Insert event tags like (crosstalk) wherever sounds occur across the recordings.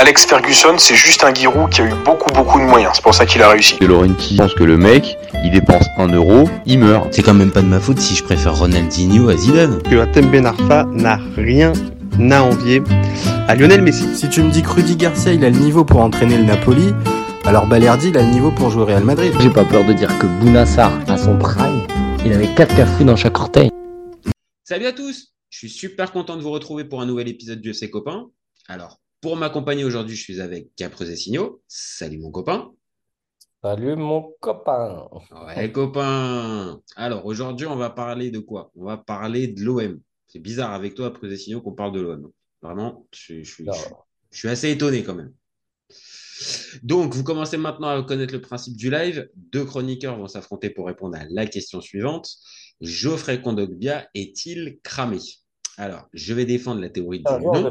Alex Ferguson, c'est juste un Giroud qui a eu beaucoup beaucoup de moyens. C'est pour ça qu'il a réussi. De Laurenti pense que le mec, il dépense un euro, il meurt. C'est quand même pas de ma faute si je préfère Ronaldinho à Zidane. Que Atem Ben Arfa n'a rien à envier à Lionel Messi. Si tu me dis que Rudy Garcia, il a le niveau pour entraîner le Napoli, alors Balerdi, il a le niveau pour jouer au Real Madrid. J'ai pas peur de dire que Bounassar, à son prime, il avait 4 cafés dans chaque orteil. Salut à tous, je suis super content de vous retrouver pour un nouvel épisode du FC Copain. Alors, pour m'accompagner aujourd'hui, je suis avec Caprese Signaux. Salut mon copain. Salut mon copain. Ouais, copain. Alors, aujourd'hui, on va parler de quoi? On va parler de l'OM. C'est bizarre avec toi, Signaux, qu'on parle de l'OM. Vraiment, je, je, suis assez étonné quand même. Donc, vous commencez maintenant à connaître le principe du live. Deux chroniqueurs vont s'affronter pour répondre à la question suivante. Geoffrey Kondogbia est-il cramé? Alors, je vais défendre la théorie du non.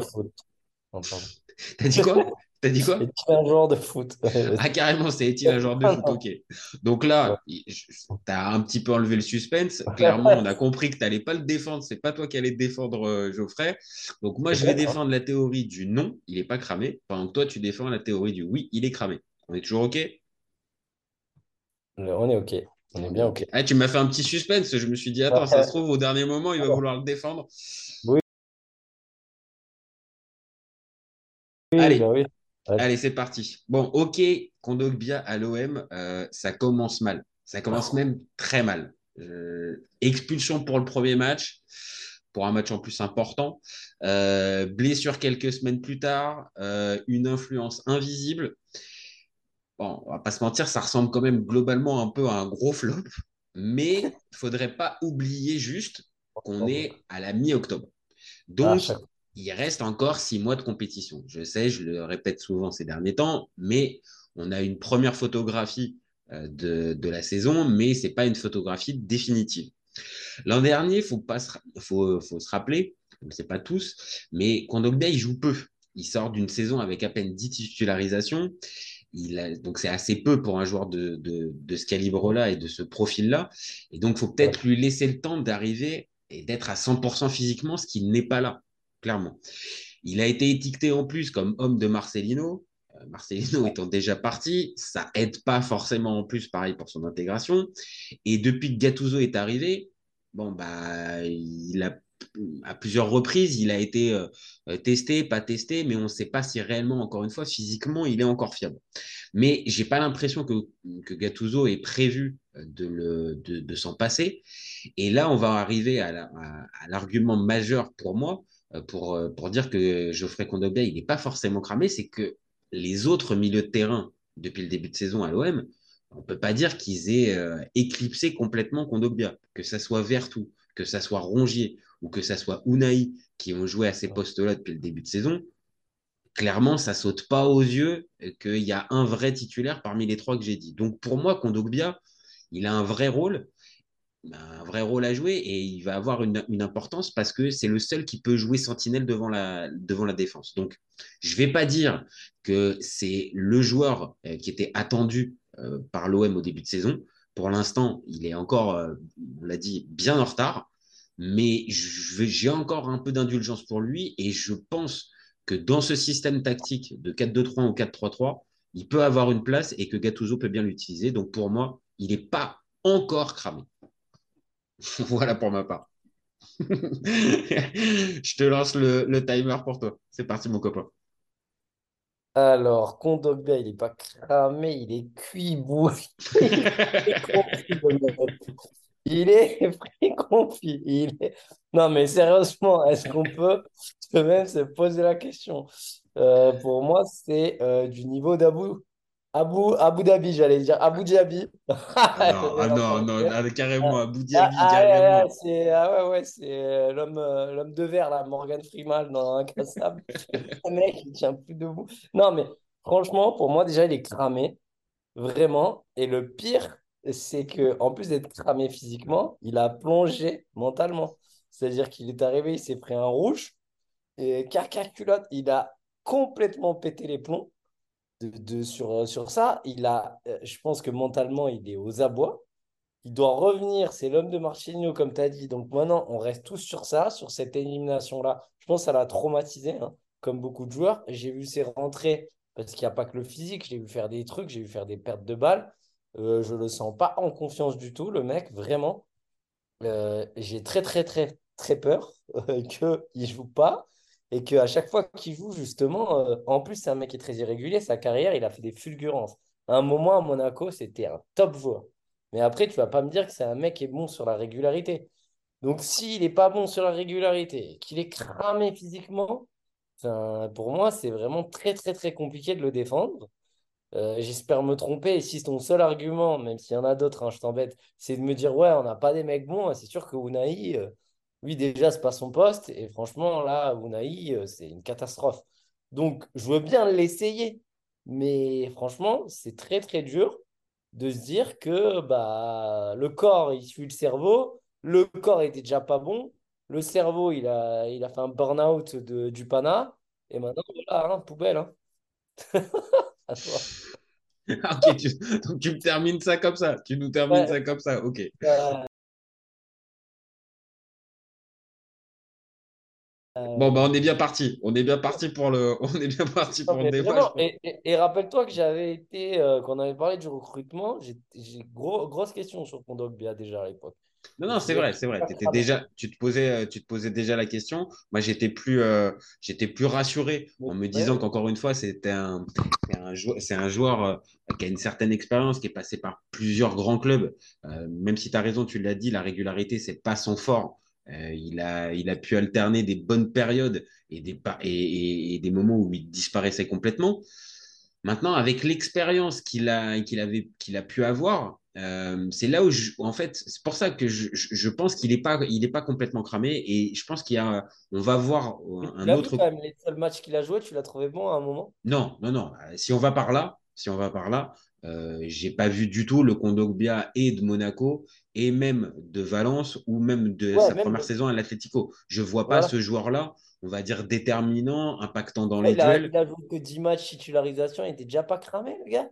(laughs) T'as dit quoi? T'as dit quoi? Est-il un joueur de foot (laughs) Ah, carrément, c'est est-il un joueur de foot Ok. Donc là, t'as un petit peu enlevé le suspense. Clairement, on a compris que tu n'allais pas le défendre. C'est pas toi qui allais défendre euh, Geoffrey. Donc moi, je vais défendre la théorie du non, il n'est pas cramé. Pendant que toi, tu défends la théorie du oui, il est cramé. On est toujours OK? On est OK. On est bien OK. Ah, tu m'as fait un petit suspense. Je me suis dit, attends, ça se trouve, au dernier moment, il va vouloir le défendre. Oui. Allez. Bah oui. Allez, c'est parti. Bon, ok, Kondogbia à l'OM, euh, ça commence mal. Ça commence même très mal. Euh, expulsion pour le premier match, pour un match en plus important. Euh, blessure quelques semaines plus tard, une influence invisible. Bon, on va pas se mentir, ça ressemble quand même globalement un peu à un gros flop. Mais il (laughs) faudrait pas oublier juste qu'on est à la mi-octobre. Donc, ah, il reste encore six mois de compétition. Je sais, je le répète souvent ces derniers temps, mais on a une première photographie euh, de, la saison, mais ce n'est pas une photographie définitive. L'an dernier, il faut, faut, se rappeler, on ne sait pas tous, mais Kondogbia, il joue peu. Il sort d'une saison avec à peine 10 titularisations. Il donc c'est assez peu pour un joueur de, de ce calibre-là et de ce profil-là. Et donc, il faut peut-être lui laisser le temps d'arriver et d'être à 100% physiquement, ce qui n'est pas là clairement. Il a été étiqueté en plus comme homme de Marcelino. Euh, Marcelino étant déjà parti, ça aide pas forcément en plus, pareil pour son intégration. Et depuis que Gattuso est arrivé, bon bah il a à plusieurs reprises, il a été euh, testé, pas testé, mais on ne sait pas si réellement, encore une fois, physiquement, il est encore fiable. Mais j'ai pas l'impression que, que Gattuso ait prévu de, le, de, s'en passer. Et là, on va arriver à l'argument majeur pour moi, euh, pour, euh, pour dire que Geoffrey Kondogbia, il n'est pas forcément cramé, c'est que les autres milieux de terrain depuis le début de saison à l'OM, on ne peut pas dire qu'ils aient euh, éclipsé complètement Kondogbia, que ça soit Vertou, que ça soit Rongier ou que ça soit Unai qui ont joué à ces postes-là depuis le début de saison. Clairement, ça saute pas aux yeux qu'il y a un vrai titulaire parmi les trois que j'ai dit. Donc pour moi, Kondogbia, il a un vrai rôle un vrai rôle à jouer et il va avoir une, importance parce que c'est le seul qui peut jouer sentinelle devant la, devant la défense. Donc, je ne vais pas dire que c'est le joueur euh, qui était attendu euh, par l'OM au début de saison. Pour l'instant, il est encore, euh, on l'a dit, bien en retard, mais j'ai encore un peu d'indulgence pour lui et je pense que dans ce système tactique de 4-2-3 ou 4-3-3, il peut avoir une place et que Gattuso peut bien l'utiliser. Donc pour moi, il n'est pas encore cramé. (laughs) voilà pour ma part. (laughs) Je te lance le, timer pour toi. C'est parti, mon copain. Alors, Kondogbia, il n'est pas cramé, il est cuit bouilli. (laughs) Il est pris confit. Il est... Non, mais sérieusement, est-ce qu'on peut même se poser la question? Euh, Pour moi, c'est euh, du niveau d'Abou Abu, Abu Dhabi, j'allais dire. Abu Dhabi. (laughs) Ah non, ah non, non, carrément, Abu Dhabi, ah, carrément. c'est, ah ouais, ouais, c'est euh, l'homme, euh, l'homme de verre, là, Morgan Freeman dans Incassable. (laughs) Le mec, il tient plus debout. Non, mais franchement, pour moi, déjà, il est cramé. Vraiment. Et le pire, c'est que en plus d'être cramé physiquement, il a plongé mentalement. C'est-à-dire qu'il est arrivé, il s'est pris un rouge. Et caca culotte, il a complètement pété les plombs de, sur, euh, sur ça. Il a, euh, je pense que mentalement, il est aux abois. Il doit revenir. C'est l'homme de Marcelino, comme tu as dit. Donc maintenant, on reste tous sur ça, sur cette élimination-là. Je pense que ça l'a traumatisé. Hein. comme beaucoup de joueurs. J'ai vu ses rentrées, parce qu'il n'y a pas que le physique, j'ai vu faire des trucs, j'ai vu faire des pertes de balles. Euh, je ne le sens pas en confiance du tout, le mec, vraiment. J'ai très, très, très, très peur (laughs) qu'il ne joue pas et qu'à chaque fois qu'il joue, justement, euh, en plus, c'est un mec qui est très irrégulier. Sa carrière, il a fait des fulgurances. À un moment, à Monaco, c'était un top joueur. Mais après, tu vas pas me dire que c'est un mec qui est bon sur la régularité. Donc, s'il n'est pas bon sur la régularité, qu'il est cramé physiquement, pour moi, c'est vraiment très, très, très compliqué de le défendre. Euh, j'espère me tromper. Et si ton seul argument, même s'il y en a d'autres, hein, je t'embête, c'est de me dire, ouais, on n'a pas des mecs bons, c'est sûr que Unai, euh, lui, déjà, c'est pas son poste. Et franchement, là, Unai, euh, c'est une catastrophe. Donc, je veux bien l'essayer. Mais franchement, c'est très, très dur de se dire que bah, le corps, il suit le cerveau. Le corps était déjà pas bon. Le cerveau, il a, il a fait un burn-out du pana. Et maintenant, voilà, hein, poubelle. Hein. (laughs) à toi. (laughs) ok, tu, donc tu me termines ça comme ça. Tu nous termines ça comme ça. Ok. Euh, Bon, bah, on est bien parti. On est bien parti pour le, (laughs) on est bien parti pour le débat. Et, rappelle-toi que j'avais été, euh, quand on avait parlé du recrutement, j'ai gros, grosse question sur Kondogbia déjà à l'époque. Non, non, c'est vrai, c'est vrai. Étais déjà, tu, te posais, euh, tu te posais déjà la question. Moi, j'étais plus, euh, j'étais plus rassuré en me disant qu'encore une fois, c'était un, un, c'est un joueur qui a une certaine expérience, qui est passé par plusieurs grands clubs. même si tu as raison, tu l'as dit, la régularité, c'est pas son fort. Euh, il, a, il a pu alterner des bonnes périodes et des, et, des moments où il disparaissait complètement. Maintenant, avec l'expérience qu'il a, qu'il avait, qu'il a pu avoir, euh, c'est là où, en fait, c'est pour ça que je, je pense qu'il n'est pas, il est pas complètement cramé et je pense qu'il y a, on va voir un autre. Quand même les seuls matchs qu'il a joué, tu l'as trouvé bon à un moment? Non, non, non. Si on va par là, si on va par là, euh, j'ai pas vu du tout le Kondogbia et de Monaco et même de Valence ou même de sa première saison à l'Atlético. Je vois pas ce joueur-là, on va dire déterminant, impactant dans les duels. il a joué que 10 matchs titularisation, il était déjà pas cramé, le gars.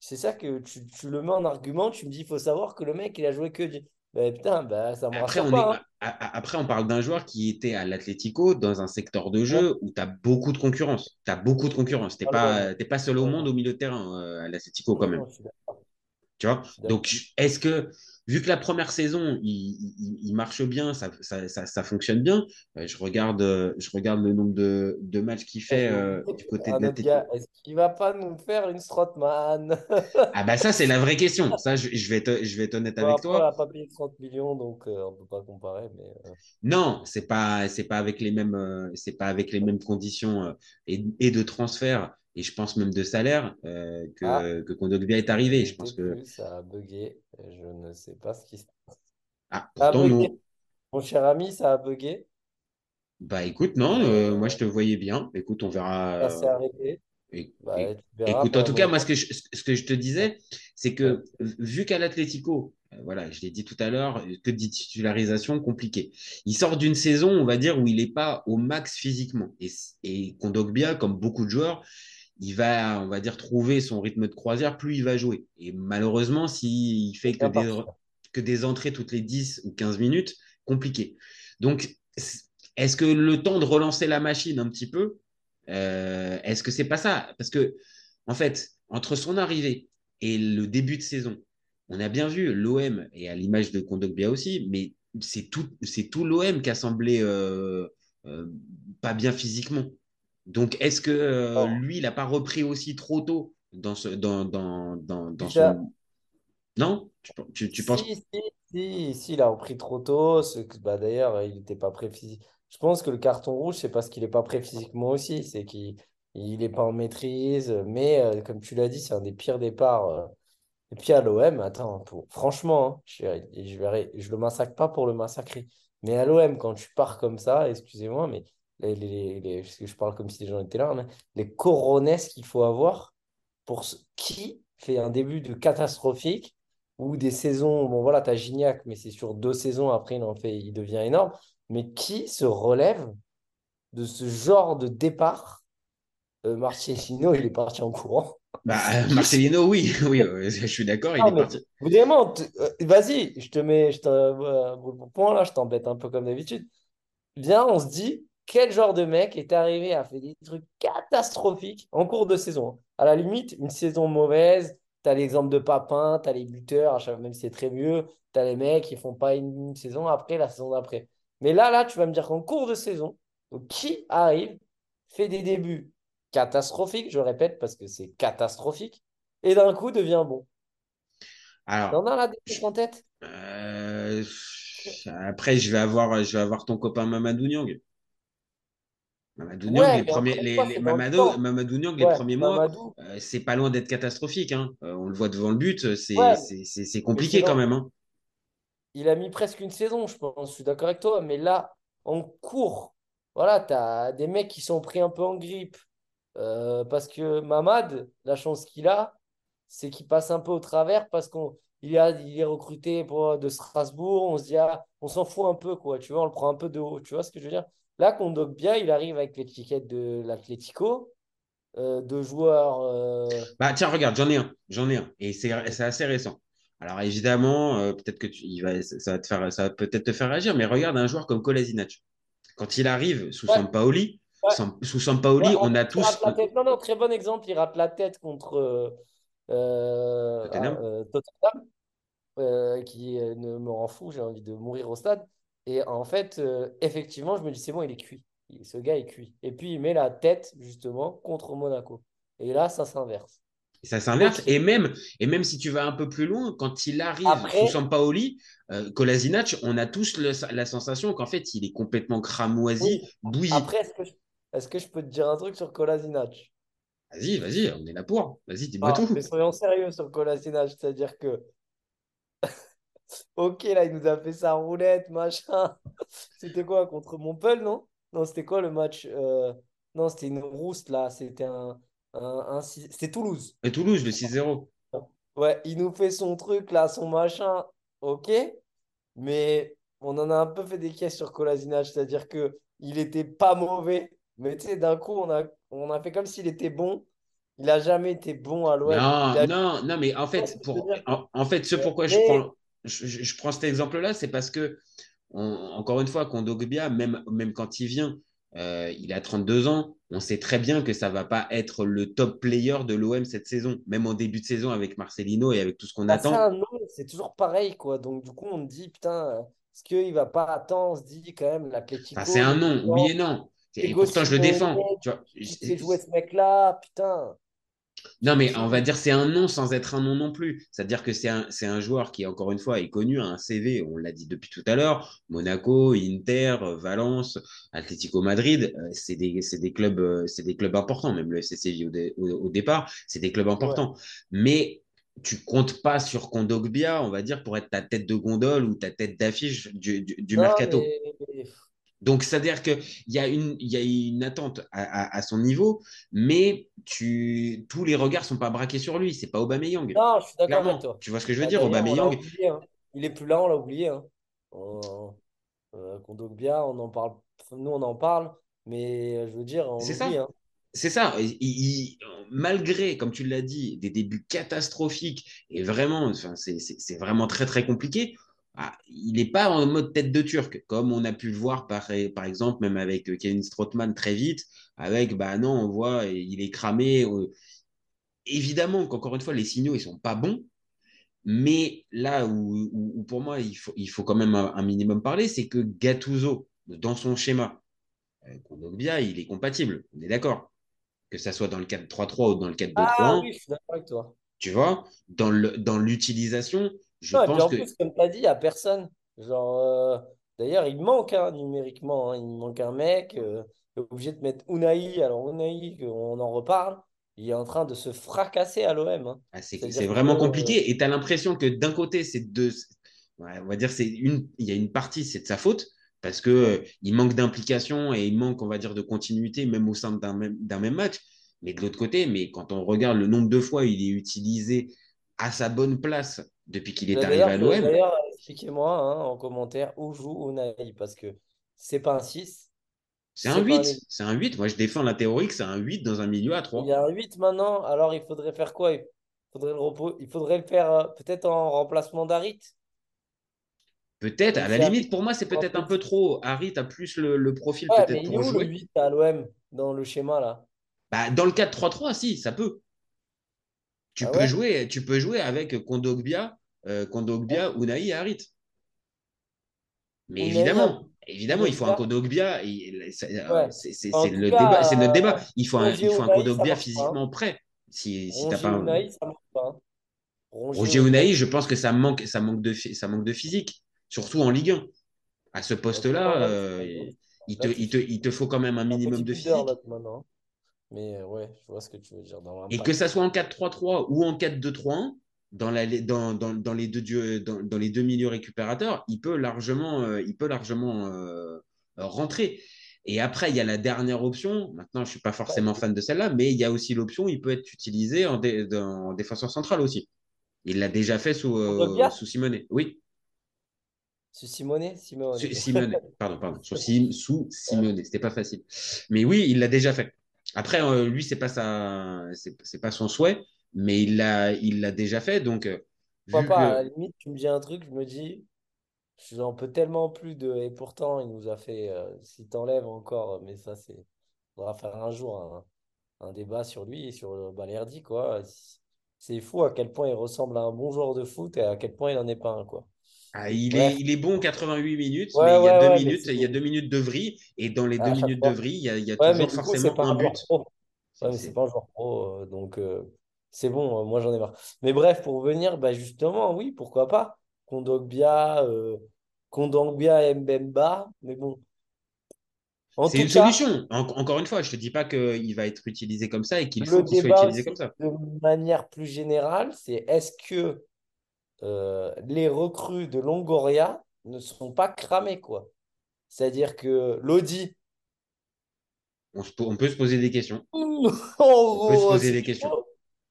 C'est ça que tu, tu, le mets en argument, tu me dis, il faut savoir que le mec, il a joué que bah, putain, bah, ça après, on hein. après, on parle d'un joueur qui était à l'Atlético dans un secteur de jeu où tu as beaucoup de concurrence. Tu as beaucoup de concurrence. Tu n'es pas, pas seul au monde au milieu de terrain euh, à l'Atlético quand même. Tu vois? Donc, est-ce que vu que la première saison, il, marche bien, ça, ça, fonctionne bien, euh, je, regarde, euh, je regarde le nombre de, de matchs qu'il fait euh, du côté de l'Atlético. Est-ce qu'il va pas nous faire une Strotman? Ah bah ça, c'est la vraie question. Ça, je, je vais, être, je vais être honnête avec toi. On n'a pas payé 30 millions, donc on ne peut pas comparer. Mais, Non, ce n'est pas, pas, avec les mêmes, c'est pas avec les mêmes conditions et, et de transfert et je pense même de salaire euh, que, ah, que Kondogbia est arrivé. Je pense que ça a bugué. Je ne sais pas ce qui se passe. Ah, pourtant, nous... Mon cher ami, ça a bugué. Bah écoute, non, euh, moi je te voyais bien. Écoute, on verra. Ça s'est arrêté. Bah, écoute, en tout cas, moi, ce que, je, ce que je te disais, c'est que vu qu'à l'Atlético, euh, voilà, je l'ai dit tout à l'heure, que de titularisation compliquée. Il sort d'une saison, on va dire, où il n'est pas au max physiquement. Et, et Kondogbia, comme beaucoup de joueurs, il va, on va dire, trouver son rythme de croisière, plus il va jouer. Et malheureusement, s'il fait que des, que des entrées toutes les 10 ou 15 minutes, compliqué. Donc, est-ce que le temps de relancer la machine un petit peu, euh, est-ce que c'est pas ça? Parce que, en fait, entre son arrivée et le début de saison, on a bien vu l'OM, et à l'image de Kondogbia aussi, mais c'est tout, c'est tout l'OM qui a semblé euh, euh, pas bien physiquement. Donc, est-ce que euh, lui, il n'a pas repris aussi trop tôt dans, ce, dans, dans, dans, dans son... Non? Tu, tu, penses si, si, si, il a repris trop tôt. Ce... Bah, D'ailleurs, il n'était pas prêt physiquement. Je pense que le carton rouge, c'est parce qu'il n'est pas prêt physiquement aussi. C'est qu'il n'est pas en maîtrise. Mais euh, comme tu l'as dit, c'est un des pires départs. Euh. Et puis à l'OM, attends, pour... franchement, hein, je, je, verrai... je le massacre pas pour le massacrer. Mais à l'OM, quand tu pars comme ça, excusez-moi, mais les, les, les, je parle comme si les gens étaient là, mais les coronesses qu'il faut avoir pour ce, qui fait un début de catastrophique ou des saisons, bon voilà, tu as Gignac, mais c'est sur deux saisons, après il en fait, il devient énorme, mais qui se relève de ce genre de départ? Euh, Marcelino, il est parti en courant. Bah, Marcelino, oui, (laughs) oui, je suis d'accord, il est parti. Vraiment, euh, vas-y, je te mets, je te, euh, point là, je t'embête un peu comme d'habitude. Viens, on se dit, quel genre de mec est arrivé à faire des trucs catastrophiques en cours de saison hein. À la limite, une saison mauvaise, tu as l'exemple de Papin, tu as les buteurs, même si c'est très mieux, tu as les mecs qui font pas une, saison après, la saison d'après. Mais là, là, tu vas me dire qu'en cours de saison, qui arrive, fait des débuts catastrophiques, je répète, parce que c'est catastrophique, et d'un coup devient bon. Alors, as la en tête? Euh, Après, je vais, avoir, je vais avoir ton copain Mamadou Niang. Mamadou Niang, les premiers, les, Mamadou, Niang, les premiers mois, euh, c'est pas loin d'être catastrophique. Hein. Euh, on le voit devant le but, c'est compliqué quand même. Hein. Il a mis presque une saison, je pense. Je suis d'accord avec toi, mais là, en cours, voilà, tu as des mecs qui sont pris un peu en grippe. Euh, parce que Mamad, la chance qu'il a, c'est qu'il passe un peu au travers parce qu'il il est recruté pour, de Strasbourg. On se dit, ah, on s'en fout un peu, quoi. Tu vois, on le prend un peu de haut. Tu vois ce que je veux dire? Là, bien il arrive avec l'étiquette de l'Atlético, euh, de joueurs. Euh, bah, tiens, regarde, j'en ai un. J'en ai un. Et c'est assez récent. Alors, évidemment, euh, peut-être que tu, il va, ça va, te faire, ça va peut-être te faire réagir, mais regarde un joueur comme Kolasinac. Quand il arrive sous Sampaoli, sous Sampaoli, on a tous. Non, non, très bon exemple. Il rate la tête contre Tottenham, qui ne me rend fou. J'ai envie de mourir au stade. Et en fait, euh, effectivement, je me dis, c'est bon, il est cuit. Ce gars est cuit. Et puis, il met la tête, justement, contre Monaco. Et là, ça s'inverse. Ça s'inverse. Et même, et même si tu vas un peu plus loin, quand il arrive sous Sampaoli, euh, Kolasinac, on a tous la sensation qu'en fait, il est complètement cramoisi, bouilli. Après, est-ce que, je, peux te dire un truc sur Kolasinac? Vas-y, vas-y, on est là pour. Vas-y, dis-moi ah, tout. Mais soyons sérieux sur Kolasinac, c'est-à-dire que Ok, là, il nous a fait sa roulette, machin. (laughs) C'était quoi contre Montpellier, non? Non, c'était quoi le match euh, Non, c'était une rousse, là. C'était un, un, C'était Toulouse. Et Toulouse, le 6-0. Ouais, il nous fait son truc, là, son machin. Ok. Mais on en a un peu fait des caisses sur Colasinac, c'est-à-dire que il était pas mauvais. Mais tu sais, d'un coup, on a, on a fait comme s'il était bon. Il a jamais été bon à l'Ouest. Non, non, non, mais en fait, pour, en, fait, ce pourquoi je prends je, prends cet exemple-là, c'est parce que, encore une fois, Kondogbia, même, même quand il vient, euh, il a 32 ans, on sait très bien que ça va pas être le top player de l'OM cette saison, même en début de saison avec Marcelino et avec tout ce qu'on bah, attend. C'est toujours pareil, quoi. Donc, du coup, on me dit, putain, est-ce qu'il va pas attendre? On se dit quand même, l'Atletico. c'est un nom, oui et non. Et pourtant, je le défends. Tu vois, joué ce mec-là, putain. Non, mais on va dire c'est un nom sans être un nom non plus. C'est-à-dire que c'est un, un, joueur qui, encore une fois, est connu, a un CV, on l'a dit depuis tout à l'heure, Monaco, Inter, Valence, Atlético Madrid, euh, c'est des, des, clubs, euh, des clubs importants, même le FCCJ au, au, départ, c'est des clubs importants. Mais tu comptes pas sur Kondogbia, on va dire, pour être ta tête de gondole ou ta tête d'affiche du, du, mercato. Donc, c'est-à-dire qu'il y, a une, y a une attente à, son niveau, mais tu, tous les regards ne sont pas braqués sur lui. C'est pas Aubameyang. Non, je suis d'accord avec toi. Tu vois ce que je veux dire, Aubameyang? hein. Il est plus là, on l'a oublié. Hein. On, euh, on en parle. Nous, on en parle, mais je veux dire, C'est ça. Hein. C'est ça. malgré, comme tu l'as dit, des débuts catastrophiques et vraiment, c'est vraiment très très compliqué. Ah, il n'est pas en mode tête de turc, comme on a pu le voir par, par exemple, même avec euh, Kevin Strootman très vite, avec, bah non, on voit, il est cramé. Euh. Évidemment qu'encore une fois, les signaux, ils sont pas bons, mais là où, pour moi, il faut, il faut quand même un, minimum parler, c'est que Gattuso, dans son schéma, euh, bien, il est compatible, on est d'accord. Que ça soit dans le 4-3-3 ou dans le 4-2-3. Ah oui, je suis d'accord avec toi. Tu vois, dans l'utilisation, je pense en plus, comme tu as dit, il n'y a personne. Genre, euh, D'ailleurs, il manque hein, numériquement. Hein. il manque un mec. Euh, obligé de mettre Unai. Alors, Unai, on en reparle. Il est en train de se fracasser à l'OM. Hein. Ah, c'est vraiment compliqué. Et tu as l'impression que d'un côté, c'est deux. on va dire, c'est une. Il y a une partie, c'est de sa faute parce que euh, il manque d'implication et il manque, on va dire, de continuité, même au sein d'un même, même match. Mais de l'autre côté, mais quand on regarde le nombre de fois il est utilisé à sa bonne place depuis qu'il est bah, arrivé à l'OM. D'ailleurs, expliquez-moi hein, en commentaire où joue Unai, parce que c'est pas un 6. C'est un 8. C'est un 8. Moi, je défends la théorie que c'est un 8 dans un milieu à 3. Il y a un 8 maintenant. Alors, il faudrait faire quoi? Il faudrait, le, il faudrait le faire euh, peut-être en remplacement d'Arit? Peut-être, à la limite, pour moi, c'est peut-être un peu trop. Harry, tu as plus le, le profil Ouais, peut-être il est pour où le jouer. 8 à l'OM dans le schéma là? Bah, dans le 4-3-3, si, ça peut. Tu Ah peux ouais? jouer, tu peux jouer avec Kondogbia, euh, Kondogbia, Unai et Harit. Mais évidemment, évidemment, il faut un Kondogbia. C'est tout le débat, c'est notre euh, débat. Il faut un, il faut un Kondogbia physiquement prêt. Si, si t'as pas un- Unai, ça marche pas. Roger Unai, je pense que ça manque, ça manque de, ça manque de physique, surtout en Ligue 1. À ce poste-là, euh, il, te, il, te, il te faut quand même un minimum de physique. Mais euh, ouais, je vois ce que tu veux dire. Dans Et que ça soit en 4-3-3 ou en 4-2-3-1, dans, la, dans, dans, dans, les deux, dieux- dans, dans les deux milieux récupérateurs, il peut largement, euh, il peut largement euh, rentrer. Et après, il y a la dernière option. Maintenant, je ne suis pas forcément fan de celle-là, mais il y a aussi l'option, il peut être utilisé en, dé- dans- en défenseur central aussi. Il l'a déjà fait sous, euh, sous Simone. Oui, C'est Simone? Simone. sous Simone. Pardon, pardon. Sous, (laughs) sous Simone. C'était pas facile. Mais oui, il l'a déjà fait. Après, euh, lui, c'est pas sa, c'est c'est pas son souhait, mais il l'a, il l'a déjà fait. Donc, euh, pas, à la que limite, tu me dis un truc, je me dis, j'en peux tellement plus de. Et pourtant, il nous a fait. euh, S'il t'enlève encore, mais ça, c'est. On va faire un jour un, un débat sur lui et sur euh, Balerdi, quoi. C'est fou à quel point il ressemble à un bon joueur de foot et à quel point il n'en est pas un, quoi. Ah, il est, il est bon 88 minutes, Ouais, mais il y a ouais, deux minutes, il y a deux minutes de vrille, et dans les À deux minutes fois. de vrille, il y a, il y a Ouais, mais toujours coup, forcément c'est pas un un but. C'est- pas un joueur pro, euh, donc euh, c'est bon, euh, moi j'en ai marre. Mais bref, pour revenir, bah justement, oui, pourquoi pas. Kondogbia, euh, Kondogbia Mbemba, mais bon. C'est une cas, solution. En- encore une fois, je te dis pas qu'il va être utilisé comme ça et qu'il faut qu'il soit utilisé comme ça. de manière plus générale, c'est est-ce que euh, les recrues de Longoria ne sont pas cramées, quoi. C'est-à-dire que Lodi, On, peut se poser des questions. (laughs) On peut se poser des questions.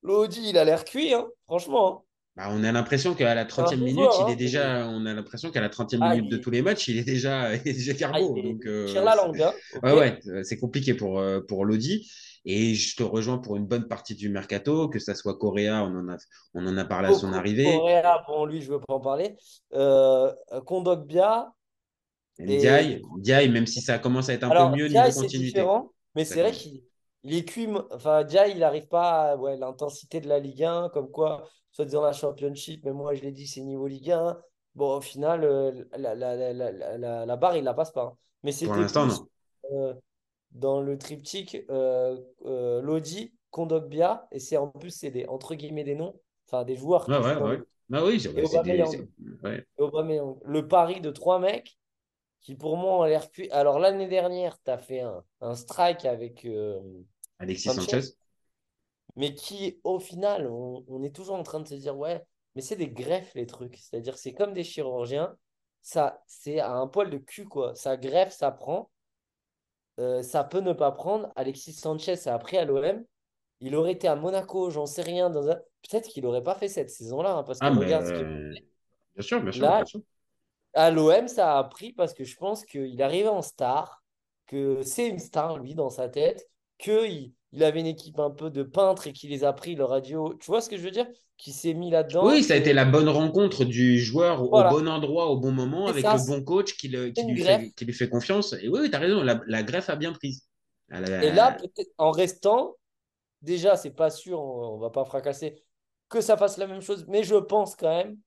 Lodi, il a l'air cuit, hein, franchement. hein. Bah, on a l'impression qu'à la C'est un 30e bon minute, joueur, il est hein. déjà, on a l'impression qu'à la 30e Ah, minute de tous les matchs, il est déjà, (laughs) il est déjà Ah, il Donc, euh, la c'est- langue, hein, (laughs) ok. Ouais, ouais, c'est compliqué pour, euh, pour Lodi. Et je te rejoins pour une bonne partie du mercato, que ça soit Correa, on en a, on en a parlé à son arrivée. Correa, bon, lui, je veux pas en parler. Euh, Kondogbia. Et- Ndiaye, même si ça commence à être un Alors, peu mieux Ndiaye, niveau continuité. différent, mais c'est vrai qu'il il est. Enfin, Ndiaye, il n'arrive pas à ouais, l'intensité de la Ligue 1, comme quoi, soit disant la Championship, mais moi, je l'ai dit, c'est niveau Ligue 1. Bon, au final, euh, la, barre, il la passe pas. hein. Mais Pour l'instant, non. euh, dans le triptyque euh, euh, Lodi, Kondogbia, et c'est en plus, c'est des, entre guillemets des noms, enfin des joueurs Ouais, ouais, ouais. le- Ah oui, c'est Et des- Aubameyang. Aubameyang. Le pari de trois mecs qui, pour moi, ont l'air cuits. Alors, l'année dernière, tu as fait un, un strike avec euh, Alexis Sanchez. Sanchez. mais qui, au final, on, on est toujours en train de se dire, ouais, mais c'est des greffes, les trucs. C'est-à-dire, c'est comme des chirurgiens. Ça, c'est à un poil de cul, quoi. Ça greffe, ça prend. Euh, ça peut ne pas prendre. Alexis Sanchez, a pris à l'OM. Il aurait été à Monaco, j'en sais rien. Dans un... Peut-être qu'il n'aurait pas fait cette saison-là, hein, parce que Ah, mais regarde ce qu'il bien sûr, bien sûr, Là, bien sûr. À l'OM, ça a pris parce que je pense qu'il arrivait en star, que c'est une star, lui, dans sa tête, qu'il il avait une équipe un peu de peintres et qu'il les a pris, le radio. Tu vois ce que je veux dire? Qui s'est mis là-dedans. Oui, ça a été la bonne rencontre du joueur au bon endroit, au bon moment, avec ça, le bon coach qui, le- qui lui, fait, qui lui fait confiance. Et oui, oui tu as raison, la, la greffe a bien prise. Elle a- Et là, peut-être en restant, déjà, c'est pas sûr, on, on va pas fracasser, que ça fasse la même chose, mais je pense quand même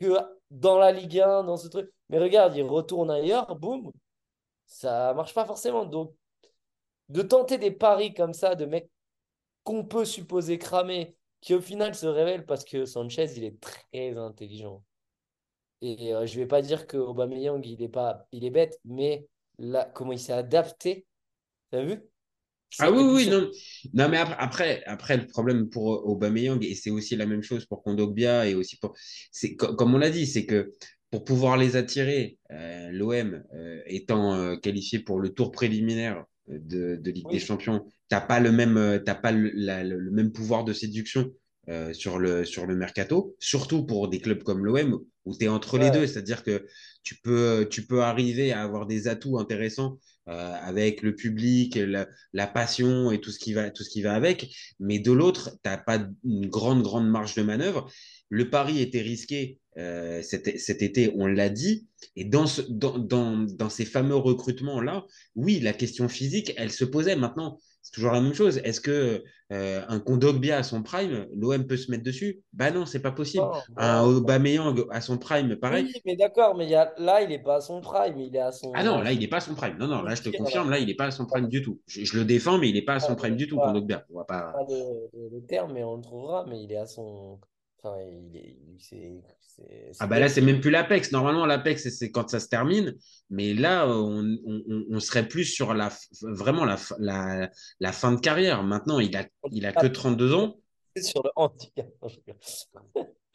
que dans la Ligue 1, dans ce truc. Mais regarde, il retourne ailleurs, boum, ça marche pas forcément. Donc, de tenter des paris comme ça, de mecs qu'on peut supposer cramer, qui au final se révèlent parce que Sanchez, il est très intelligent. Et euh, je vais pas dire que Aubameyang, il est pas, il est bête, mais là, comment il s'est adapté, t'as vu? Ah oui, oui, non. Non, mais après, après, après, le problème pour Aubameyang, et c'est aussi la même chose pour Kondogbia, et aussi pour... Comme on l'a dit, c'est que pour pouvoir les attirer, euh, l'OM euh, étant euh, qualifié pour le tour préliminaire de, de Ligue Oui. des Champions, t'as pas le même, euh, pas le, la- le- le même pouvoir de séduction euh, sur le, sur le mercato, surtout pour des clubs comme l'OM, où tu es entre les deux, c'est-à-dire que tu peux, tu peux arriver à avoir des atouts intéressants euh, avec le public, la, la passion et tout ce qui va, tout ce qui va avec. Mais de l'autre, tu n'as pas une grande, grande marge de manœuvre. Le pari était risqué euh, cet, cet, été, on l'a dit. Et dans, ce, dans, dans, dans, ces fameux recrutements-là, oui, la question physique, elle se posait. Maintenant, c'est toujours la même chose. Est-ce que euh, un Kondogbia à son prime, l'OM peut se mettre dessus? Bah non, c'est pas possible. un Aubameyang à son prime, pareil. Oui, mais d'accord, mais y a... là, il n'est pas à son prime, il est à son. Ah non, là, il n'est pas à son prime. Non, non, là, je te confirme, là, il n'est pas à son prime du tout. Je, je, le défends, mais il n'est pas à son prime du tout, Kondogbia. On va pas. pas le, le, terme, mais on le trouvera, mais il est à son. Enfin, il est, c'est, ah bah là, c'est même plus l'Apex. Normalement, l'Apex, c'est quand ça se termine. Mais là, on, on, on serait plus sur la, vraiment la, la, la, fin de carrière. Maintenant, il a, il a que 32 ans. Sur le handicap.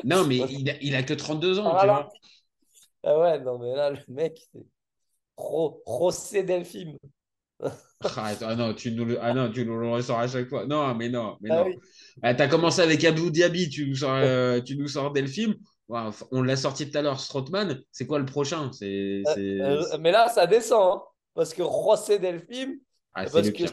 Non, mais (laughs) il a, il a que 32 ans, ah, tu vois. Ah ouais, non, mais là, le mec, c'est pro, Delphine. (laughs) ah, non, tu nous le, ah non, tu nous le ressors à chaque fois. Non, mais non, mais ah non. Ah, tu as commencé avec Abou Diaby, tu nous sors, euh, tu nous sors Delphine on l'a sorti tout à l'heure, Strootman. C'est quoi le prochain? C'est, euh, euh, Mais là, ça descend. Hein, parce que José Delphine, ah, parce que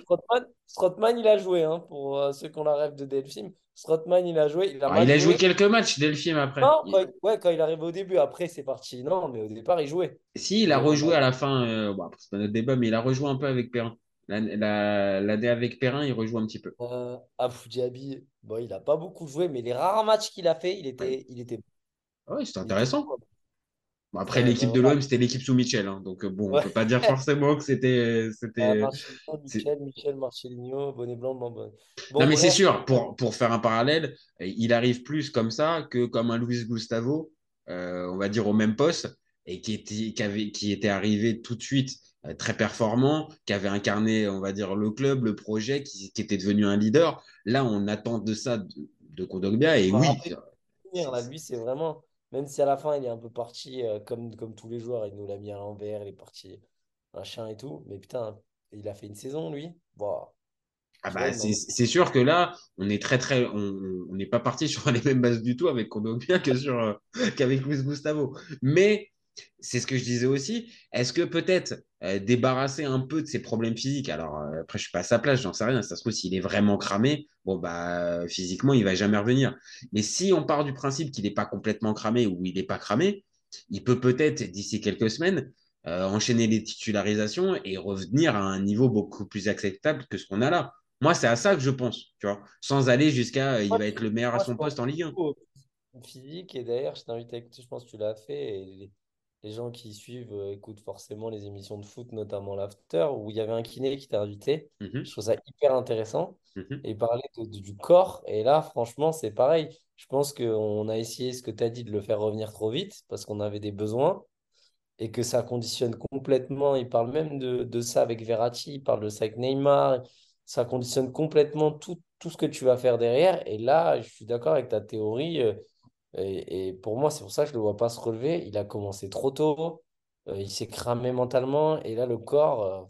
Strootman, il a joué. Hein, pour ceux qui ont la rêve de Delphine. Strootman, il a joué. Il a, ah, joué. quelques matchs, Delphine, après. Non, il... ouais, quand il arrivait au début. Après, c'est parti. Non, mais au départ, il jouait. Si, il a rejoué à la fin. bon, c'est pas notre débat, mais il a rejoué un peu avec Perrin. L'année la, avec Perrin, il rejoue un petit peu. Euh, Abou bon, il n'a pas beaucoup joué, mais les rares matchs qu'il a fait, il était, il était ah oui, c'était intéressant. Bon, après, l'équipe de l'OM, c'était l'équipe sous Michel. Hein, donc, bon, on ne peut pas dire (laughs) forcément que c'était. c'était... Michel, Michel, Marcelinho, Bonnet Blanc, bon, bon. non, mais c'est sûr, pour, pour faire un parallèle, il arrive plus comme ça que comme un Luis Gustavo, euh, on va dire au même poste, et qui était, qui avait, qui était arrivé tout de suite euh, très performant, qui avait incarné, on va dire, le club, le projet, qui, qui était devenu un leader. Là, on attend de ça de, de Kondogbia, et oui. Là, lui, c'est vraiment même si à la fin, il est un peu parti euh, comme, comme tous les joueurs, il nous l'a mis à l'envers, il est parti machin et tout. Mais putain, il a fait une saison, lui. Ah bah, c'est sûr que là, on est très très, on n'est pas parti (laughs) sur les mêmes bases du tout avec Kondogbia que sur euh, qu'avec Luis Gustavo. Mais c'est ce que je disais aussi. Est-ce que peut-être euh, débarrasser un peu de ses problèmes physiques Alors, euh, après, je suis pas à sa place, j'en sais rien. Ça se trouve, s'il est vraiment cramé, bon, bah, physiquement, il va jamais revenir. Mais si on part du principe qu'il n'est pas complètement cramé ou il n'est pas cramé, il peut peut-être, d'ici quelques semaines, euh, enchaîner les titularisations et revenir à un niveau beaucoup plus acceptable que ce qu'on a là. Moi, c'est à ça que je pense, tu vois, sans aller jusqu'à il va être le meilleur à son poste en Ligue 1. Physique, et d'ailleurs, je t'invite à écouter, je pense que tu l'as fait, et les gens qui suivent euh, écoutent forcément les émissions de foot, notamment l'After, où il y avait un kiné qui t'a invité. Mhm. Je trouve ça hyper intéressant. Mhm. Et parler du corps. Et là, franchement, c'est pareil. Je pense qu'on a essayé ce que tu as dit de le faire revenir trop vite parce qu'on avait des besoins et que ça conditionne complètement. Il parle même de, de ça avec Verratti, il parle de ça avec Neymar. Ça conditionne complètement tout, tout ce que tu vas faire derrière. Et là, je suis d'accord avec ta théorie. Euh, et, pour moi, c'est pour ça que je ne le vois pas se relever. Il a commencé trop tôt. Euh, il s'est cramé mentalement. Et là, le corps, euh,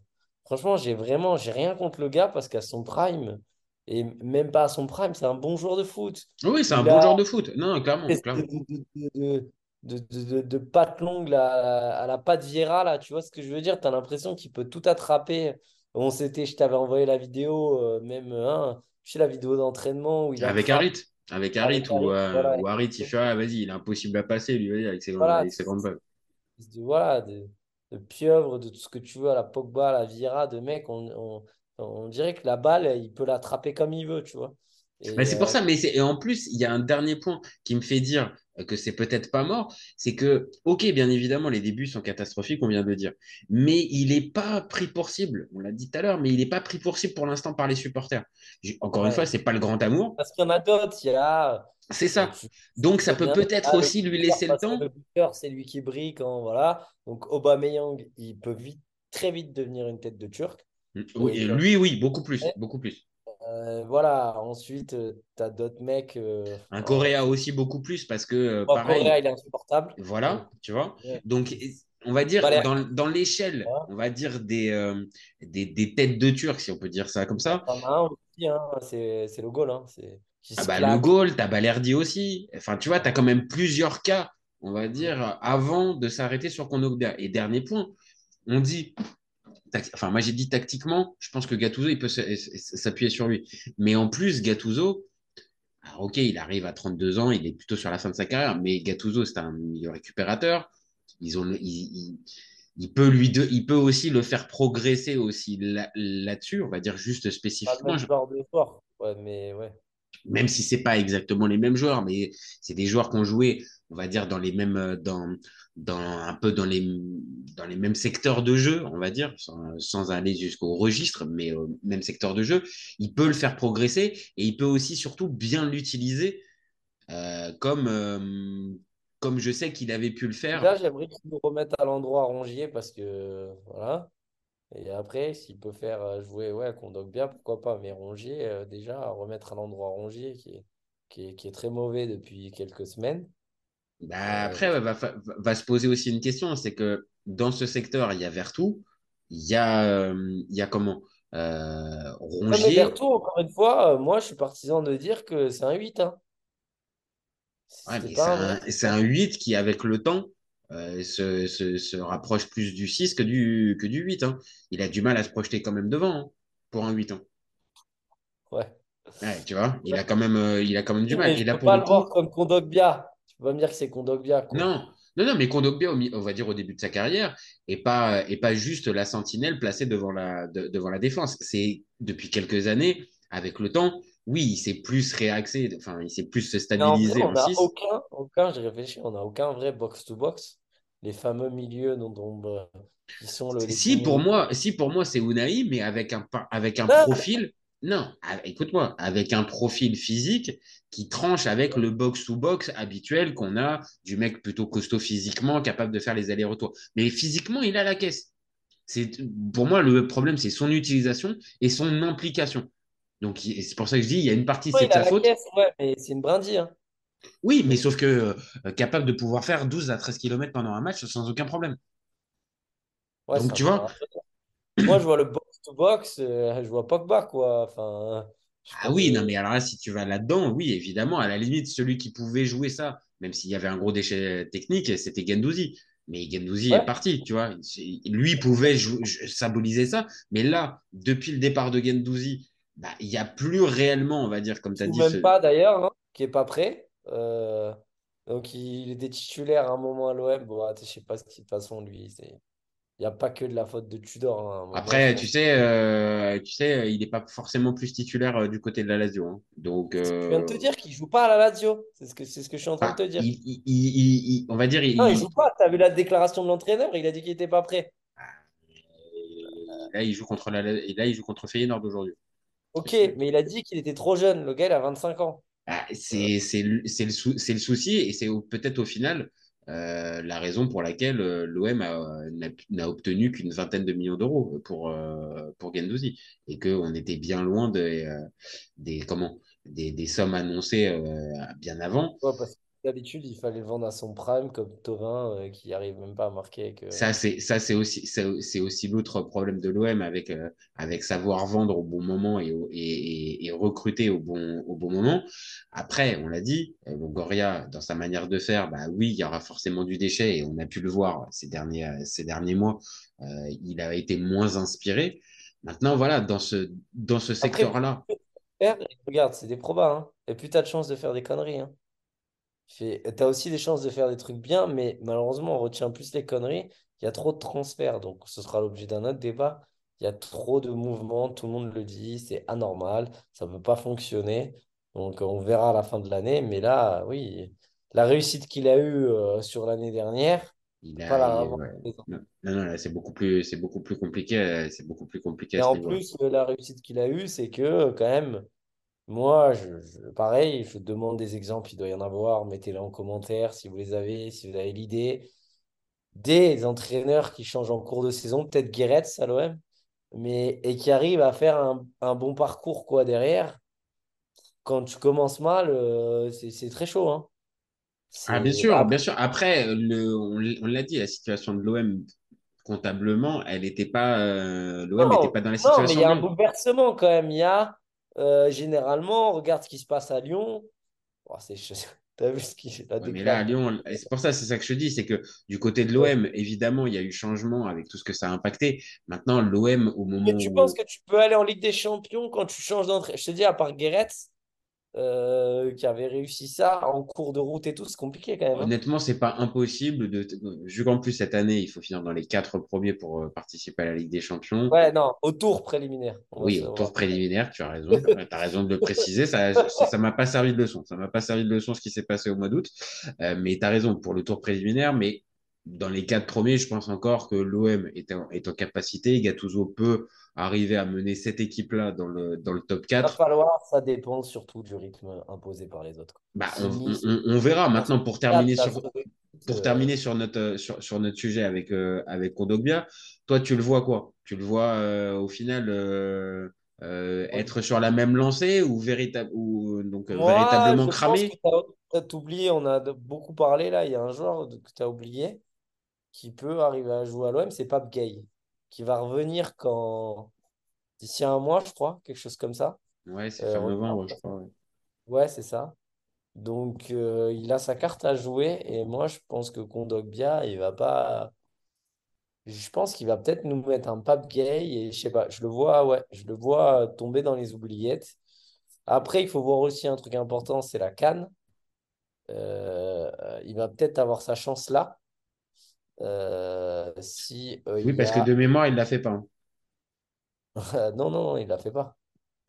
franchement, j'ai vraiment, j'ai rien contre le gars parce qu'à son prime, et même pas à son prime, c'est un bon joueur de foot. Oui, c'est un bon joueur de foot. Non, clairement. clairement. De, de, de, de, patte longue à, la patte Viera, là, tu vois ce que je veux dire? Tu as l'impression qu'il peut tout attraper. On s'était, je t'avais envoyé la vidéo, euh, même, hein, tu sais, la vidéo d'entraînement où il Avec Harit. Avec Harit, ou euh, Harit, il fait ah, vas-y, il est impossible à passer, lui, avec ses, voilà, avec ses grandes balles. voilà, de, de, pieuvre, de tout ce que tu veux, à la Pogba, à la Vira, de mec, on, on, on dirait que la balle, il peut l'attraper comme il veut, tu vois. Mais c'est pour ça, mais et en plus, il y a un dernier point qui me fait dire que c'est peut-être pas mort, c'est que, ok, bien évidemment, les débuts sont catastrophiques, on vient de dire, mais il n'est pas pris pour cible, on l'a dit tout à l'heure, mais il n'est pas pris pour cible pour l'instant par les supporters. Encore une fois, c'est pas le grand amour. Parce qu'il y en a d'autres, il y a. C'est ça. Donc ça peut peut-être aussi lui laisser le temps. Le c'est lui qui brille quand voilà. Donc Aubameyang, il peut vite, très vite devenir une tête de Turc. Oui, et lui, oui, beaucoup plus, beaucoup plus. Euh, voilà, ensuite, euh, tu as d'autres mecs. Euh, un Coréa aussi beaucoup plus parce que. Oh, pareil, Coréa, il est insupportable. Voilà, tu vois. Donc, on va dire, dans, dans l'échelle, on va dire des, des, des, têtes de Turcs, si on peut dire ça comme ça. Hein, c'est le goal. Hein, ah bah, le goal, tu as Balerdi aussi. Enfin, tu vois, tu as quand même plusieurs cas, on va dire, avant de s'arrêter sur Konogda. Et dernier point, on dit enfin, moi j'ai dit tactiquement, je pense que Gattuso il peut s'appuyer sur lui. Mais en plus, Gattuso, Alors, ok, il arrive à 32 ans, il est plutôt sur la fin de sa carrière, mais Gattuso, c'est un milieu récupérateur. Ils ont, il, peut lui il peut aussi le faire progresser aussi là-dessus, on va dire juste spécifiquement. ouais, mais ouais. Même si c'est pas exactement les mêmes joueurs, mais c'est des joueurs qui ont joué, on va dire, dans les mêmes, dans, dans un peu dans les, dans les mêmes secteurs de jeu, on va dire, sans, aller jusqu'au registre, mais au même secteur de jeu, il peut le faire progresser et il peut aussi surtout bien l'utiliser euh, comme, euh, comme je sais qu'il avait pu le faire. Là, j'aimerais qu'il nous remette à l'endroit Rongier parce que voilà. Et après, s'il peut faire euh, jouer ouais, bien, pourquoi pas. Mais Rongier, déjà, remettre à l'endroit Rongier qui est, qui est, qui est très mauvais depuis quelques semaines. Bah, après, va, va, se poser aussi une question, c'est que dans ce secteur, il y a Vertou, il y a, euh, il y a comment euh, Rongier. Vertou, encore une fois, euh, moi, je suis partisan de dire que c'est un 8. Hein. c'est un, 8 qui, avec le temps, se, se, rapproche plus du 6 que du, que du 8. Hein. Il a du mal à se projeter quand même devant hein, pour un 8 ans. Ouais. ouais. tu vois, il a quand même, il a quand même du mal. Il a pas le voir comme Kondogbia va me dire que c'est Kondogbia. Non, non, non, mais Kondogbia, on va dire au début de sa carrière, et pas, et pas juste la sentinelle placée devant la, devant la défense. C'est depuis quelques années, avec le temps, oui, il s'est plus réaxé, enfin, il s'est plus stabilisé. on n'a aucun, aucun, j'ai réfléchi, on n'a aucun vrai box-to-box. Les fameux milieux dont, dont qui sont le. Si pour moi, si pour moi c'est Unai, mais avec un, avec un profil non, écoute-moi, avec un profil physique qui tranche avec le box-to-box habituel qu'on a du mec plutôt costaud physiquement, capable de faire les allers-retours. Mais physiquement, il a la caisse. C'est, pour moi, le problème, c'est son utilisation et son implication. Donc, c'est pour ça que je dis, il y a une partie, c'est de sa faute. mais c'est une brindille. Hein. Oui, mais sauf que euh, capable de pouvoir faire 12 à 13 km pendant un match sans aucun problème. Donc, tu vois. Moi, je vois le box euh, je vois Pogba, quoi. Enfin, ah oui, non, mais alors là, si tu vas là-dedans, oui, évidemment, à la limite, celui qui pouvait jouer ça, même s'il y avait un gros déchet technique, c'était Gendouzi. Mais Gendouzi est parti, tu vois. Lui pouvait symboliser ça. Mais là, depuis le départ de Gendouzi, bah, il n'y a plus réellement, on va dire, comme tu as dit. Même pas d'ailleurs, hein, qui n'est pas prêt. Euh, donc il était titulaire à un moment à l'OM. Bon, je sais pas ce qui, de toute façon, lui, n'y a pas que de la faute de Tudor. Hein, Après, tu sais, euh, tu sais, il n'est pas forcément plus titulaire euh, du côté de la Lazio. Hein. Donc, Je viens de te euh, dire qu'il ne joue pas à la Lazio. C'est ce que, c'est ce que je suis en train de te dire. on va dire. non, il ne joue pas. Tu as vu la déclaration de l'entraîneur? Il a dit qu'il n'était pas prêt. Là, il joue contre, la... Et là, il joue contre Feyenoord aujourd'hui. Ok, mais il a dit qu'il était trop jeune. Le gars, il a 25 ans. Ah, c'est, c'est, le, c'est, le, c'est le souci. Et c'est peut-être au final euh, la raison pour laquelle euh, l'OM n'a obtenu qu'une vingtaine de millions d'euros pour, euh, pour et qu'on était bien loin des, des, comment, des sommes annoncées bien avant. D'habitude, il fallait le vendre à son prime comme Tovin euh, qui n'arrive même pas à marquer. Que... Ça, c'est ça, c'est aussi c'est aussi l'autre problème de l'OM avec euh, avec savoir vendre au bon moment et, et, et, recruter au bon au bon moment. Après, on l'a dit, euh, Goria dans sa manière de faire, bah oui, il y aura forcément du déchet et on a pu le voir ces derniers ces derniers mois. il a été moins inspiré. Maintenant, voilà, dans ce dans ce secteur-là. Regarde, c'est des probas. Hein. Et plus tu as de chances de faire des conneries. Hein. Tu as aussi des chances de faire des trucs bien, mais malheureusement, on retient plus les conneries. Il y a trop de transferts, donc ce sera l'objet d'un autre débat. Il y a trop de mouvements, tout le monde le dit, c'est anormal, ça ne peut pas fonctionner. Donc on verra à la fin de l'année, mais là, oui, la réussite qu'il a eue euh, sur l'année dernière, il a, non, non, c'est beaucoup plus, c'est beaucoup plus compliqué, euh, c'est beaucoup plus compliqué. Et en plus, la réussite qu'il a eue, c'est que quand même, moi, je, pareil, je demande des exemples, il doit y en avoir, mettez-les en commentaire si vous les avez, si vous avez l'idée. Des entraîneurs qui changent en cours de saison, peut-être Guéret à l'OM, mais et qui arrivent à faire un, bon parcours quoi derrière. Quand tu commences mal, euh, c'est très chaud. Hein. Ah, bien sûr, bien sûr. Après, le, on, l'a dit, la situation de l'OM comptablement, elle n'était pas. Euh, L'OM n'était pas dans la situation. Non, mais il y a un bouleversement quand même. Il y a euh, généralement, regarde ce qui se passe à Lyon. Oh, c'est (laughs) T'as vu ce qui Mais là, à Lyon, c'est pour ça, c'est ça que je te dis, c'est que du côté de l'OM, évidemment, il y a eu changement avec tout ce que ça a impacté. Maintenant, l'OM, au moment. Mais tu penses que tu peux aller en Ligue des Champions quand tu changes d'entrée Je te dis, à part Guéret, euh, qui avait réussi ça en cours de route et tout, c'est compliqué quand même. Hein. Honnêtement, c'est pas impossible. De... Vu qu'en plus, cette année, il faut finir dans les quatre premiers pour euh, participer à la Ligue des Champions. Ouais, non, au tour préliminaire. Oui, au tour préliminaire, tu as raison. (laughs) tu as raison de le préciser. Ça ne m'a pas servi de leçon. Ça m'a pas servi de leçon ce qui s'est passé au mois d'août. Euh, mais tu as raison pour le tour préliminaire. Mais dans les quatre premiers, je pense encore que l'OM est en, est en capacité. Gattuso peut arriver à mener cette équipe-là dans le, dans le top 4. Il va falloir, ça dépend surtout du rythme imposé par les autres. Bah, on, verra maintenant pour terminer sur, pour terminer sur notre, sur, sur notre sujet avec, euh, avec Kondogbia. Toi, tu le vois quoi? Tu le vois euh, au final euh, être sur la même lancée ou, ou donc, véritablement cramé? Tu as oublié, on a beaucoup parlé là. Il y a un joueur que tu as oublié qui peut arriver à jouer à l'OM, c'est Pape Gay qui va revenir quand d'ici un mois, je crois, quelque chose comme ça. Ouais, c'est fin euh, novembre, je crois. Ouais, c'est ça. Donc, euh, il a sa carte à jouer et moi, je pense que Kondogbia, il va pas. Je pense qu'il va peut-être nous mettre un pape gay et je sais pas, je le vois, ouais, je le vois tomber dans les oubliettes. Après, il faut voir aussi un truc important, c'est la canne. Euh, il va peut-être avoir sa chance là. Euh, si, euh, oui, parce que de mémoire, il ne l'a fait pas. Hein. (laughs) non, non, il ne l'a fait pas.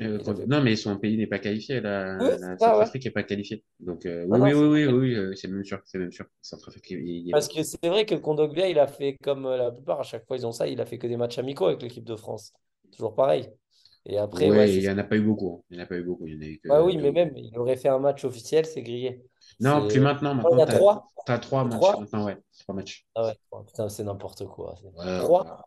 Euh, non, mais son pays n'est pas qualifié. La, Centrafrique n'est pas qualifiée. Donc, oui, oui, oui, oui, oui, c'est même sûr. C'est même sûr. Parce que c'est vrai que Kondogbia, il a fait comme la plupart, à chaque fois, ils ont ça, il a fait que des matchs amicaux avec l'équipe de France. Toujours pareil. Et après, ouais, il n'y en a pas eu beaucoup. Hein. Il n'y en a pas eu beaucoup. Il y oui, mais même, il aurait fait un match officiel, c'est grillé. Non, plus maintenant. maintenant il y a trois. Tu as trois matchs maintenant, ouais. Trois matchs. Ah ouais, putain, c'est n'importe quoi. trois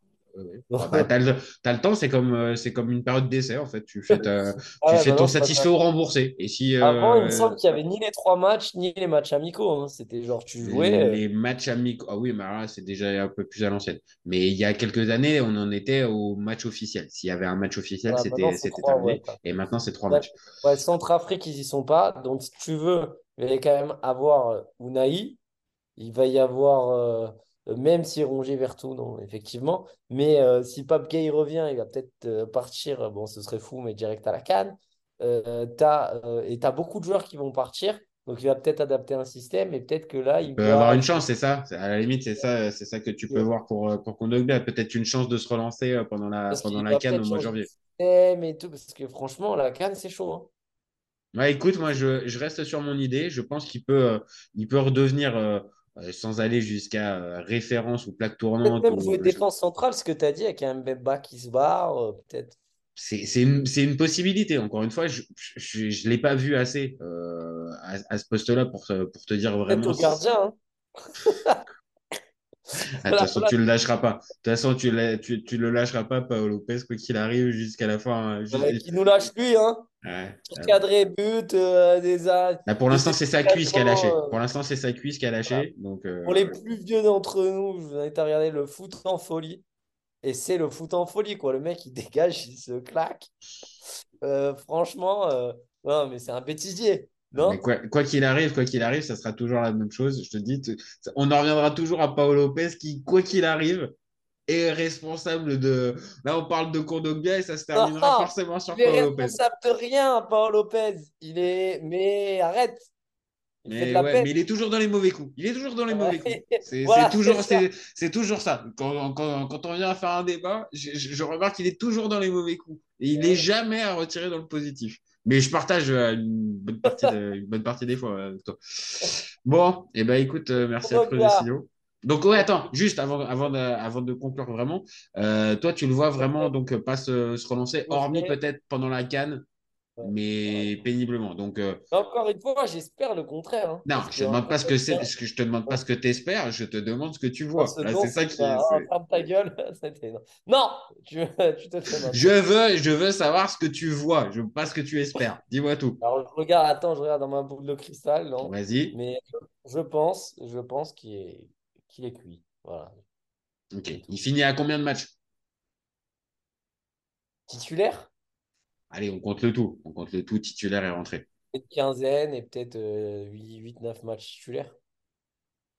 ah bah, t'as, le, le, temps, c'est comme, euh, c'est comme une période d'essai en fait. Tu fais, ta, (laughs) ah tu fais bah ton satisfait ou remboursé. Et si, Avant, il me euh, semble qu'il n'y avait ni les trois matchs, ni les matchs amicaux. Hein. C'était genre tu jouais. Les, matchs amicaux, ah oui, mais là, c'est déjà un peu plus à l'ancienne. Mais il y a quelques années, on en était au match officiel. S'il y avait un match officiel, c'était, c'était terminé. et maintenant, c'est trois matchs. Ouais, Centrafrique, ils y sont pas. Donc, si tu veux, il va quand même avoir euh, Unai. Il va y avoir, euh, même si Rongé tout non, effectivement. Mais euh, si Pape Gay revient, il va peut-être partir. Bon, ce serait fou, mais direct à la canne. as, et tu as beaucoup de joueurs qui vont partir. Donc, il va peut-être adapter un système et peut-être que là, il peut avoir une chance, c'est ça. À la limite, c'est ça, c'est ça que tu peux voir pour, pour Kondogbia. Peut-être une chance de se relancer pendant la, pendant la canne au mois de janvier. Mais tout, parce que franchement, la canne, c'est chaud. Hein écoute, moi, je, reste sur mon idée. Je pense qu'il peut, euh, il peut redevenir, euh, euh, sans aller jusqu'à référence ou plaque tournante. Même jouer défense centrale, ce que tu as dit, avec un Mbemba qui se barre, peut-être. C'est une, une, possibilité. Encore une fois, je ne l'ai pas vu assez à, ce poste-là pour, pour te dire vraiment. Peut-être au gardien. Hein. (laughs) Ah, de toute façon, tu ne le lâcheras pas. De toute façon, tu ne tu, tu le lâcheras pas, Paolo Lopez, quoi qu'il arrive jusqu'à la fin. Hein, qui nous lâche lui, hein. Ouais, Cadré, but, euh, des bah, Pour l'instant, c'est sa cuisse qui a lâché. Euh, pour l'instant, c'est sa cuisse qui a lâché. Donc, euh, Pour les plus vieux d'entre nous, je vous invite à regarder le foot en folie. Et c'est le foot en folie, quoi. Le mec, il dégage, il se claque. franchement, non, mais c'est un bêtisier quoi qu'il arrive, quoi qu'il arrive, ça sera toujours la même chose. Je te dis, on en reviendra toujours à Paolo Lopez qui, quoi qu'il arrive, est responsable de. Là, on parle de Kondogbia et ça se terminera (laughs) forcément sur Paolo Lopez. Il est responsable de rien, Paolo Lopez. Il est. Mais arrête. mais, il est toujours dans les mauvais coups. Il est toujours dans les mauvais coups. (laughs) C'est toujours, c'est toujours ça. Quand, quand, quand, on vient faire un débat, je, je remarque qu'il est toujours dans les mauvais coups. Et il n'est jamais à retirer dans le positif. Mais je partage euh, une bonne partie, une bonne partie des fois euh, avec toi. Bon, et eh ben écoute, euh, merci à toi, Signaux. Donc, ouais, attends, juste avant, avant, de, avant de conclure vraiment, toi, tu le vois vraiment donc pas se, se relancer, hormis peut-être pendant la canne, mais péniblement. Donc, euh, Encore une fois, j'espère le contraire. Hein. non, je ne demande pas ce que c'est, ce que je te demande pas ce que tu espères, je te demande ce que tu vois. c'est ça qui. Ferme ta gueule. (laughs) non, tu, (laughs) tu te Je veux, je veux savoir ce que tu vois. Je veux pas ce que tu espères. Dis-moi tout. Alors, je regarde, attends, je regarde dans ma boule de cristal. Vas-y. Mais je pense, je pense qu'il est, qu'il est cuit. Voilà. Ok. Il finit à combien de matchs? Titulaire? Allez, on compte le tout. On compte le tout, titulaire et rentré. Une quinzaine et peut-être 8-9 euh, matchs titulaires.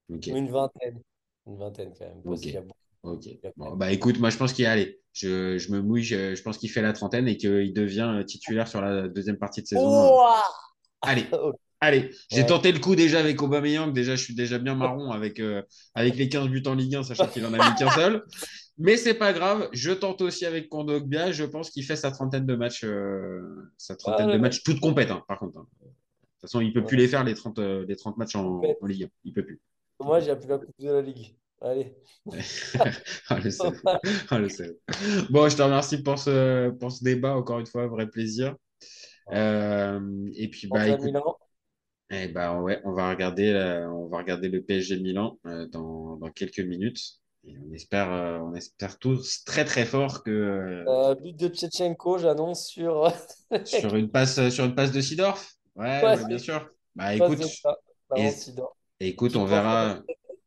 Une vingtaine. Une vingtaine quand même. Ok. bah écoute, moi je pense qu'il y a, allez, je, je me mouille, je, pense qu'il fait la trentaine et qu'il devient euh, titulaire sur la deuxième partie de saison. Allez. (laughs) Allez, j'ai tenté le coup déjà avec Aubameyang. Déjà, je suis déjà bien marron avec, euh, avec les 15 buts en Ligue 1, sachant qu'il en a mis qu'un seul. (laughs) Mais c'est pas grave. Je tente aussi avec Kondogbia. Je pense qu'il fait sa trentaine de matchs, euh, sa trentaine de matchs, toutes compètes, hein, par contre. Hein. De toute façon, il peut plus les faire les 30, euh, les 30 matchs en, Ligue 1. Il peut plus. Moi, j'ai appelé la Coupe de la Ligue. Allez. (laughs) ah, le (laughs) ah, le bon, je te remercie pour ce, pour ce débat. Encore une fois, vrai plaisir. et puis, bah, écoute, eh ben ouais, on va regarder, euh, on va regarder le PSG Milan euh, dans, dans, quelques minutes. Et on espère, euh, on espère tous très très fort que. but de Tchetchenko, j'annonce sur. (laughs) sur une passe, sur une passe de Sidorf. Ouais, bien sûr. Bah écoute, et, écoute, on verra.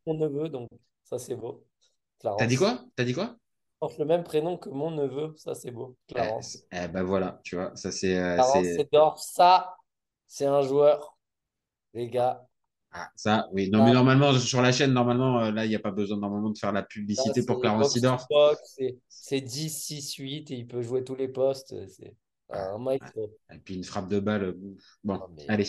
Mon neveu, donc ça c'est beau. T'as dit quoi? T'as dit quoi? Porte le même prénom que mon neveu, ça c'est beau. Clarence. Eh, ben voilà, tu vois, ça c'est. Clarence Sidorf, ça c'est un joueur les gars. Ah, ça, oui. Non, mais normalement, sur la chaîne, normalement, euh, là, il n'y a pas besoin normalement de faire la publicité pour Clarence Sidor. C'est 10, 6, 8 et il peut jouer tous les postes. C'est un mec. Et puis une frappe de balle. Euh, bon, allez.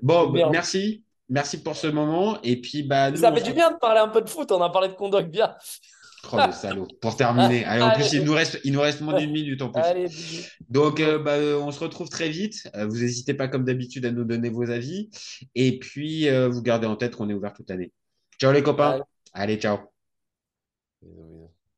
Bon, merci. Merci pour ce moment. Et puis, bah, ça fait du bien de parler un peu de foot. On a parlé de Condoc bien. Oh, le salaud. Pour terminer. Allez, en plus, il nous reste, il nous reste moins d'une minute en plus. Allez, Donc, euh, bah, on se retrouve très vite. Euh, vous n'hésitez pas, comme d'habitude, à nous donner vos avis. Et puis, euh, vous gardez en tête qu'on est ouvert toute l'année. Ciao, les copains. Allez, ciao.